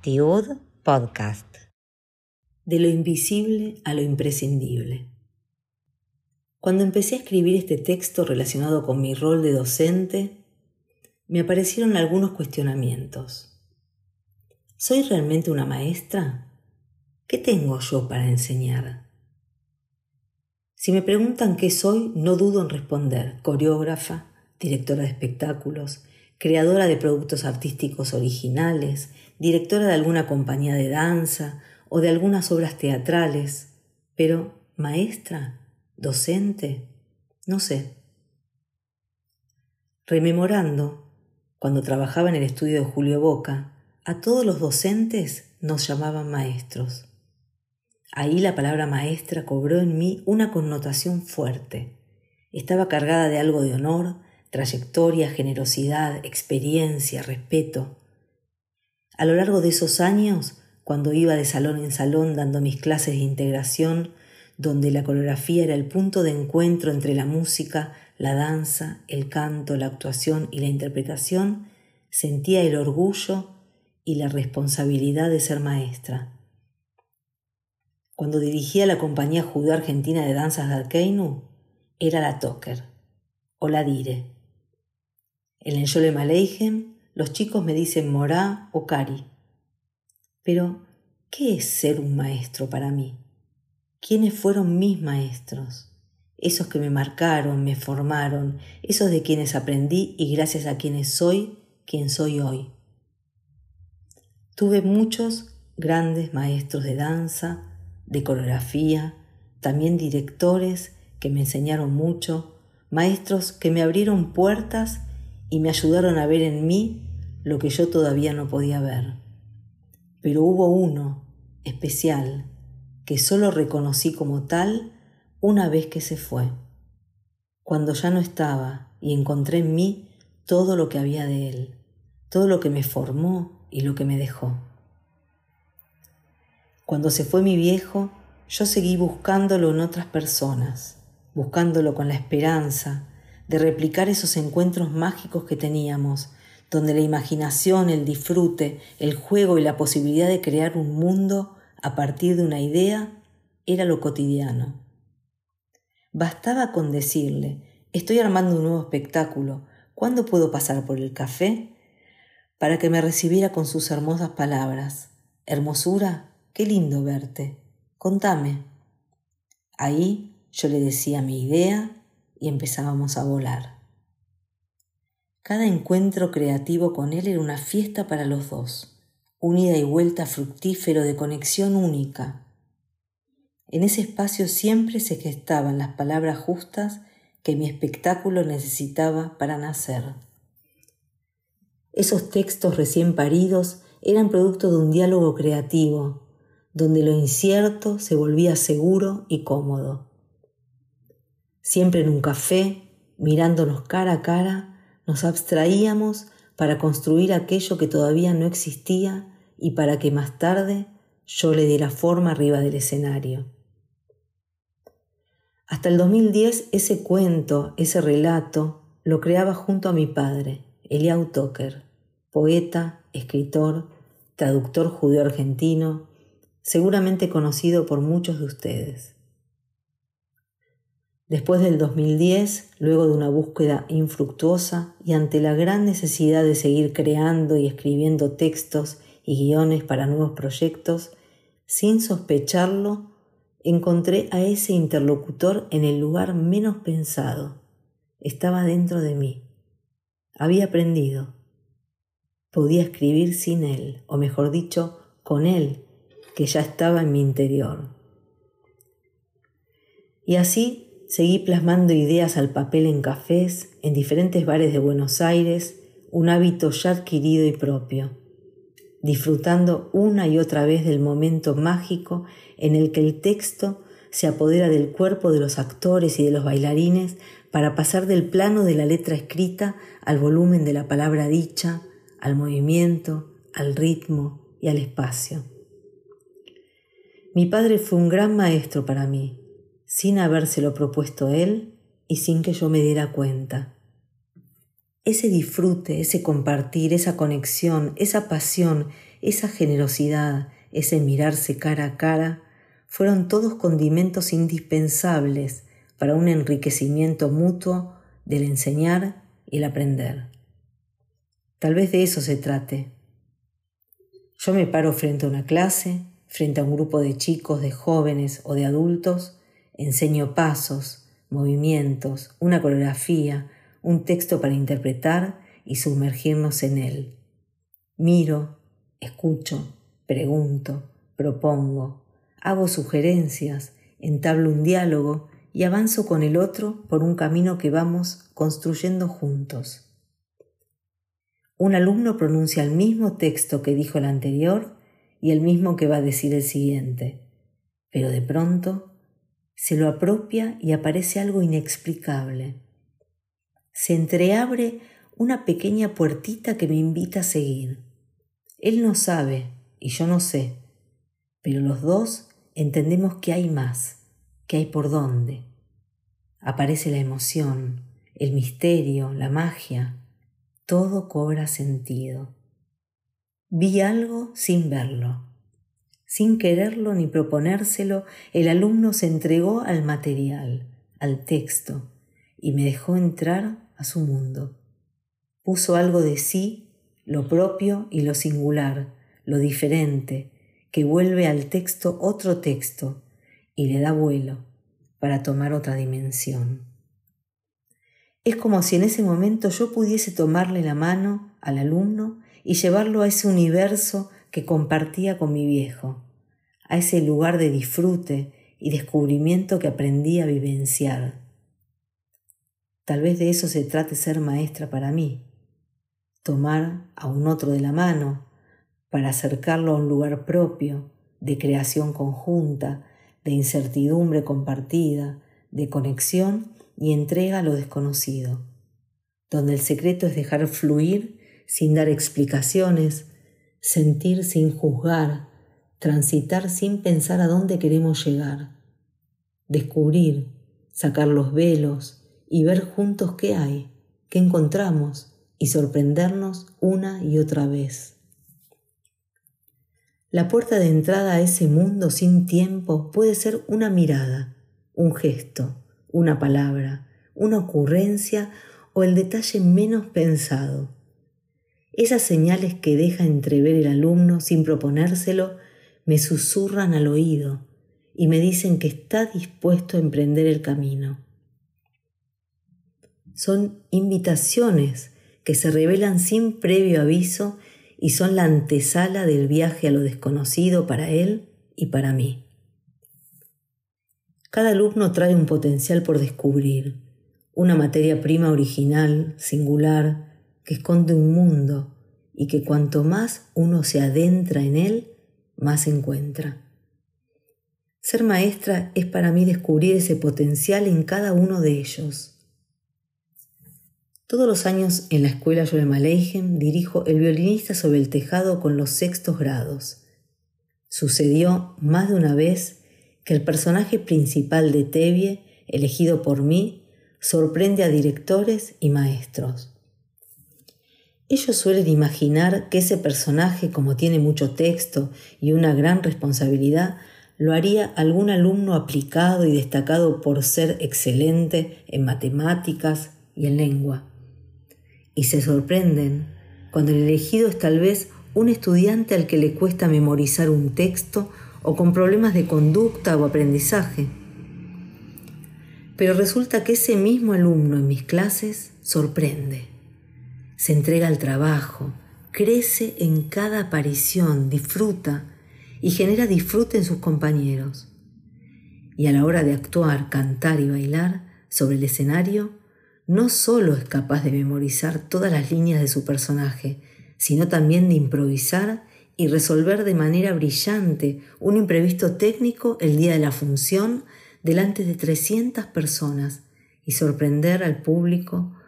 Tiud Podcast. De lo invisible a lo imprescindible. Cuando empecé a escribir este texto relacionado con mi rol de docente, me aparecieron algunos cuestionamientos. ¿Soy realmente una maestra? ¿Qué tengo yo para enseñar? Si me preguntan qué soy, no dudo en responder coreógrafa, directora de espectáculos, creadora de productos artísticos originales, directora de alguna compañía de danza o de algunas obras teatrales, pero maestra, docente, no sé. Rememorando, cuando trabajaba en el estudio de Julio Boca, a todos los docentes nos llamaban maestros. Ahí la palabra maestra cobró en mí una connotación fuerte. Estaba cargada de algo de honor, trayectoria, generosidad, experiencia, respeto. A lo largo de esos años, cuando iba de salón en salón dando mis clases de integración, donde la coreografía era el punto de encuentro entre la música, la danza, el canto, la actuación y la interpretación, sentía el orgullo y la responsabilidad de ser maestra. Cuando dirigía la compañía judío-argentina de danzas de Arkeinu, era la Toker o la Dire. En el Yole los chicos me dicen Morá o Cari. Pero, ¿qué es ser un maestro para mí? ¿Quiénes fueron mis maestros? Esos que me marcaron, me formaron, esos de quienes aprendí y gracias a quienes soy quien soy hoy. Tuve muchos grandes maestros de danza, de coreografía, también directores que me enseñaron mucho, maestros que me abrieron puertas y me ayudaron a ver en mí lo que yo todavía no podía ver. Pero hubo uno especial que solo reconocí como tal una vez que se fue, cuando ya no estaba y encontré en mí todo lo que había de él, todo lo que me formó y lo que me dejó. Cuando se fue mi viejo, yo seguí buscándolo en otras personas, buscándolo con la esperanza de replicar esos encuentros mágicos que teníamos, donde la imaginación, el disfrute, el juego y la posibilidad de crear un mundo a partir de una idea era lo cotidiano. Bastaba con decirle, estoy armando un nuevo espectáculo, ¿cuándo puedo pasar por el café? para que me recibiera con sus hermosas palabras. Hermosura, Qué lindo verte. Contame. Ahí yo le decía mi idea y empezábamos a volar. Cada encuentro creativo con él era una fiesta para los dos, un ida y vuelta fructífero de conexión única. En ese espacio siempre se gestaban las palabras justas que mi espectáculo necesitaba para nacer. Esos textos recién paridos eran producto de un diálogo creativo, donde lo incierto se volvía seguro y cómodo. Siempre en un café, mirándonos cara a cara, nos abstraíamos para construir aquello que todavía no existía y para que más tarde yo le diera forma arriba del escenario. Hasta el 2010 ese cuento, ese relato, lo creaba junto a mi padre, Eliau Toker, poeta, escritor, traductor judío argentino, seguramente conocido por muchos de ustedes. Después del 2010, luego de una búsqueda infructuosa y ante la gran necesidad de seguir creando y escribiendo textos y guiones para nuevos proyectos, sin sospecharlo, encontré a ese interlocutor en el lugar menos pensado. Estaba dentro de mí. Había aprendido. Podía escribir sin él, o mejor dicho, con él, que ya estaba en mi interior. Y así seguí plasmando ideas al papel en cafés, en diferentes bares de Buenos Aires, un hábito ya adquirido y propio, disfrutando una y otra vez del momento mágico en el que el texto se apodera del cuerpo de los actores y de los bailarines para pasar del plano de la letra escrita al volumen de la palabra dicha, al movimiento, al ritmo y al espacio. Mi padre fue un gran maestro para mí, sin habérselo propuesto él y sin que yo me diera cuenta. Ese disfrute, ese compartir, esa conexión, esa pasión, esa generosidad, ese mirarse cara a cara, fueron todos condimentos indispensables para un enriquecimiento mutuo del enseñar y el aprender. Tal vez de eso se trate. Yo me paro frente a una clase, frente a un grupo de chicos, de jóvenes o de adultos, enseño pasos, movimientos, una coreografía, un texto para interpretar y sumergirnos en él. Miro, escucho, pregunto, propongo, hago sugerencias, entablo un diálogo y avanzo con el otro por un camino que vamos construyendo juntos. Un alumno pronuncia el mismo texto que dijo el anterior y el mismo que va a decir el siguiente, pero de pronto se lo apropia y aparece algo inexplicable. Se entreabre una pequeña puertita que me invita a seguir. Él no sabe y yo no sé, pero los dos entendemos que hay más, que hay por dónde. Aparece la emoción, el misterio, la magia, todo cobra sentido. Vi algo sin verlo. Sin quererlo ni proponérselo, el alumno se entregó al material, al texto, y me dejó entrar a su mundo. Puso algo de sí, lo propio y lo singular, lo diferente, que vuelve al texto otro texto y le da vuelo para tomar otra dimensión. Es como si en ese momento yo pudiese tomarle la mano al alumno y llevarlo a ese universo que compartía con mi viejo, a ese lugar de disfrute y descubrimiento que aprendí a vivenciar. Tal vez de eso se trate ser maestra para mí, tomar a un otro de la mano para acercarlo a un lugar propio, de creación conjunta, de incertidumbre compartida, de conexión y entrega a lo desconocido, donde el secreto es dejar fluir sin dar explicaciones, sentir sin juzgar, transitar sin pensar a dónde queremos llegar, descubrir, sacar los velos y ver juntos qué hay, qué encontramos y sorprendernos una y otra vez. La puerta de entrada a ese mundo sin tiempo puede ser una mirada, un gesto, una palabra, una ocurrencia o el detalle menos pensado. Esas señales que deja entrever el alumno sin proponérselo me susurran al oído y me dicen que está dispuesto a emprender el camino. Son invitaciones que se revelan sin previo aviso y son la antesala del viaje a lo desconocido para él y para mí. Cada alumno trae un potencial por descubrir, una materia prima original, singular, que esconde un mundo y que cuanto más uno se adentra en él, más encuentra. Ser maestra es para mí descubrir ese potencial en cada uno de ellos. Todos los años en la escuela Joel Aleichem dirijo El violinista sobre el tejado con los sextos grados. Sucedió más de una vez que el personaje principal de Tevye, elegido por mí, sorprende a directores y maestros. Ellos suelen imaginar que ese personaje, como tiene mucho texto y una gran responsabilidad, lo haría algún alumno aplicado y destacado por ser excelente en matemáticas y en lengua. Y se sorprenden cuando el elegido es tal vez un estudiante al que le cuesta memorizar un texto o con problemas de conducta o aprendizaje. Pero resulta que ese mismo alumno en mis clases sorprende, se entrega al trabajo, crece en cada aparición, disfruta y genera disfrute en sus compañeros. Y a la hora de actuar, cantar y bailar sobre el escenario, no solo es capaz de memorizar todas las líneas de su personaje, sino también de improvisar y resolver de manera brillante un imprevisto técnico el día de la función delante de 300 personas y sorprender al público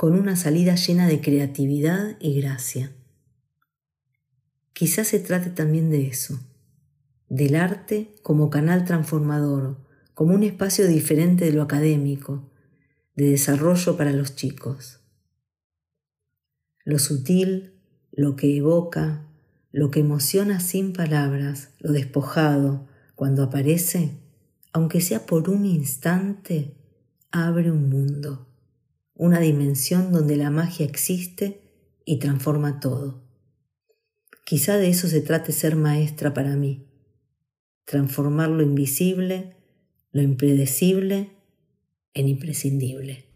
con una salida llena de creatividad y gracia. Quizás se trate también de eso, del arte como canal transformador, como un espacio diferente de lo académico, de desarrollo para los chicos. lo sutil, lo que evoca, lo que emociona sin palabras, lo despojado, cuando aparece, aunque sea por un instante, abre un mundo, una dimensión donde la magia existe y transforma todo. Quizá de eso se trate ser maestra para mí, transformar lo invisible, lo impredecible en imprescindible.